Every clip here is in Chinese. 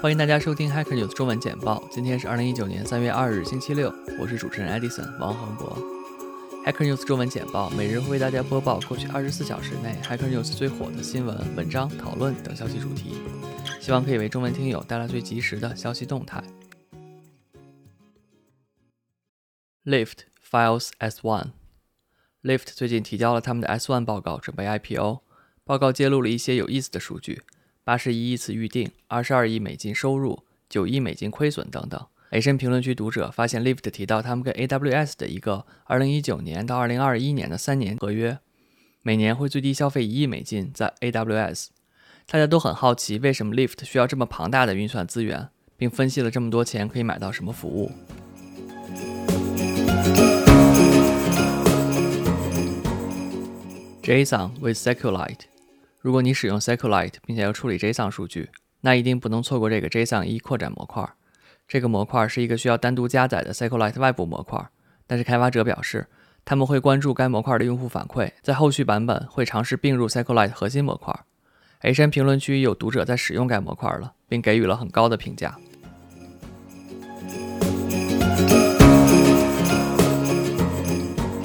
欢迎大家收听 Hacker News 中文简报。今天是二零一九年三月二日，星期六。我是主持人 Edison 王恒博。Hacker News 中文简报每日会为大家播报过去二十四小时内 Hacker News 最火的新闻、文章、讨论等消息主题，希望可以为中文听友带来最及时的消息动态。Lyft files S1。Lyft 最近提交了他们的 S1 报告，准备 IPO。报告揭露了一些有意思的数据。八十一亿次预订，二十二亿美金收入，九亿美金亏损等等。A 深评论区读者发现，Lyft 提到他们跟 AWS 的一个二零一九年到二零二一年的三年合约，每年会最低消费一亿美金在 AWS。大家都很好奇，为什么 Lyft 需要这么庞大的运算资源，并分析了这么多钱可以买到什么服务。JSON with Seculite。如果你使用 SQLite 并且要处理 JSON 数据，那一定不能错过这个 JSON 一扩展模块。这个模块是一个需要单独加载的 SQLite 外部模块，但是开发者表示他们会关注该模块的用户反馈，在后续版本会尝试并入 SQLite 核心模块。A 山评论区有读者在使用该模块了，并给予了很高的评价。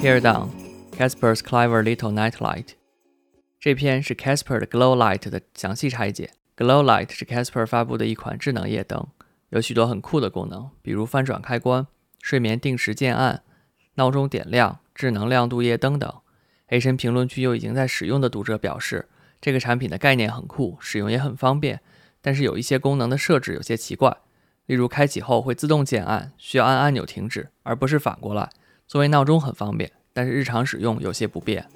Hear down Casper's clever little nightlight。这篇是 Casper 的 Glow Light 的详细拆解。Glow Light 是 Casper 发布的一款智能夜灯，有许多很酷的功能，比如翻转开关、睡眠定时渐暗、闹钟点亮、智能亮度夜灯等。A 神评论区有已经在使用的读者表示，这个产品的概念很酷，使用也很方便，但是有一些功能的设置有些奇怪，例如开启后会自动渐暗，需要按按钮停止，而不是反过来。作为闹钟很方便，但是日常使用有些不便。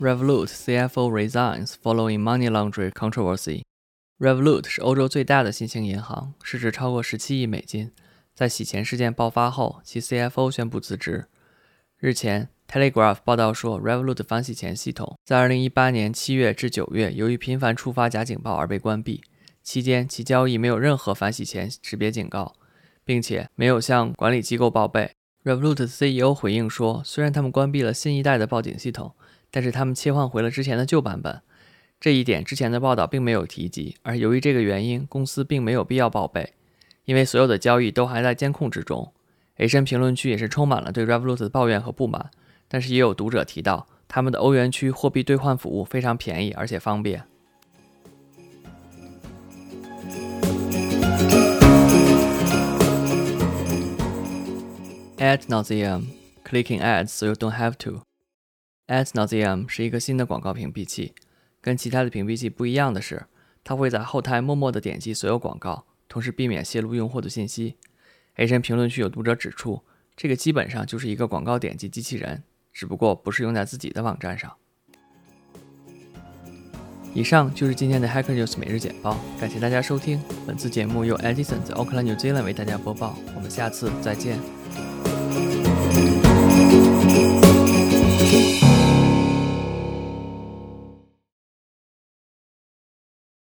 Revolut CFO resigns following money laundering controversy. Revolut 是欧洲最大的新兴银行，市值超过十七亿美金。在洗钱事件爆发后，其 CFO 宣布辞职。日前，Telegraph 报道说，Revolut 反洗钱系统在2018年7月至9月，由于频繁触发假警报而被关闭。期间，其交易没有任何反洗钱识别警告，并且没有向管理机构报备。Revolut CEO 回应说，虽然他们关闭了新一代的报警系统。但是他们切换回了之前的旧版本，这一点之前的报道并没有提及。而由于这个原因，公司并没有必要报备，因为所有的交易都还在监控之中。A 深评论区也是充满了对 Revolut 的抱怨和不满，但是也有读者提到，他们的欧元区货币兑换服务非常便宜而且方便。Ad nauseum, clicking ads so you don't have to. Ad nauseum 是一个新的广告屏蔽器，跟其他的屏蔽器不一样的是，它会在后台默默地点击所有广告，同时避免泄露用户的信息。A 深评论区有读者指出，这个基本上就是一个广告点击机器人，只不过不是用在自己的网站上。以上就是今天的 Hacker News 每日简报，感谢大家收听。本次节目由 Edison 在 Auckland New Zealand 为大家播报，我们下次再见。